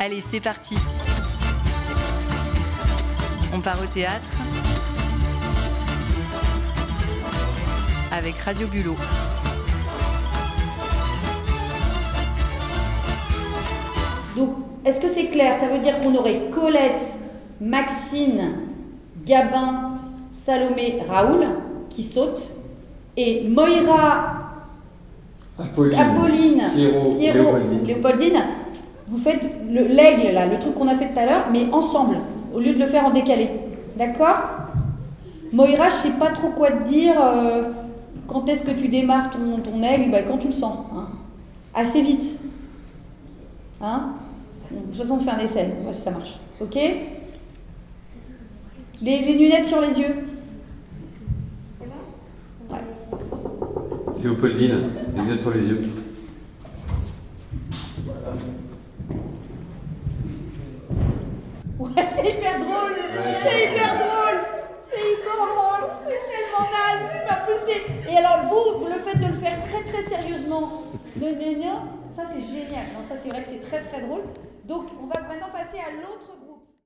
Allez, c'est parti. On part au théâtre avec Radio Bulot. Donc, est-ce que c'est clair? Ça veut dire qu'on aurait Colette, Maxine, Gabin, Salomé, Raoul qui sautent et Moira, Apolline, Apolline, Pierrot, Léopoldine. Léopoldine, vous faites le- l'aigle là, le truc qu'on a fait tout à l'heure, mais ensemble, au lieu de le faire en décalé. D'accord? Moira, je sais pas trop quoi te dire. euh, quand est-ce que tu démarres ton, ton aigle? Bah, Quand tu le sens. hein. Assez vite. Hein? De toute façon, on fait un essai, on voit si ça marche. Ok les, les lunettes sur les yeux. Ouais. Léopoldine, les lunettes sur les yeux. Ouais, c'est hyper drôle. c'est hyper drôle. C'est hyper drôle. C'est tellement naze, c'est pas possible. Et alors vous, vous le faites de le faire très très sérieusement. Non, non, non. Ça c'est génial. Non, ça c'est vrai que c'est très très drôle. Donc on va maintenant passer à l'autre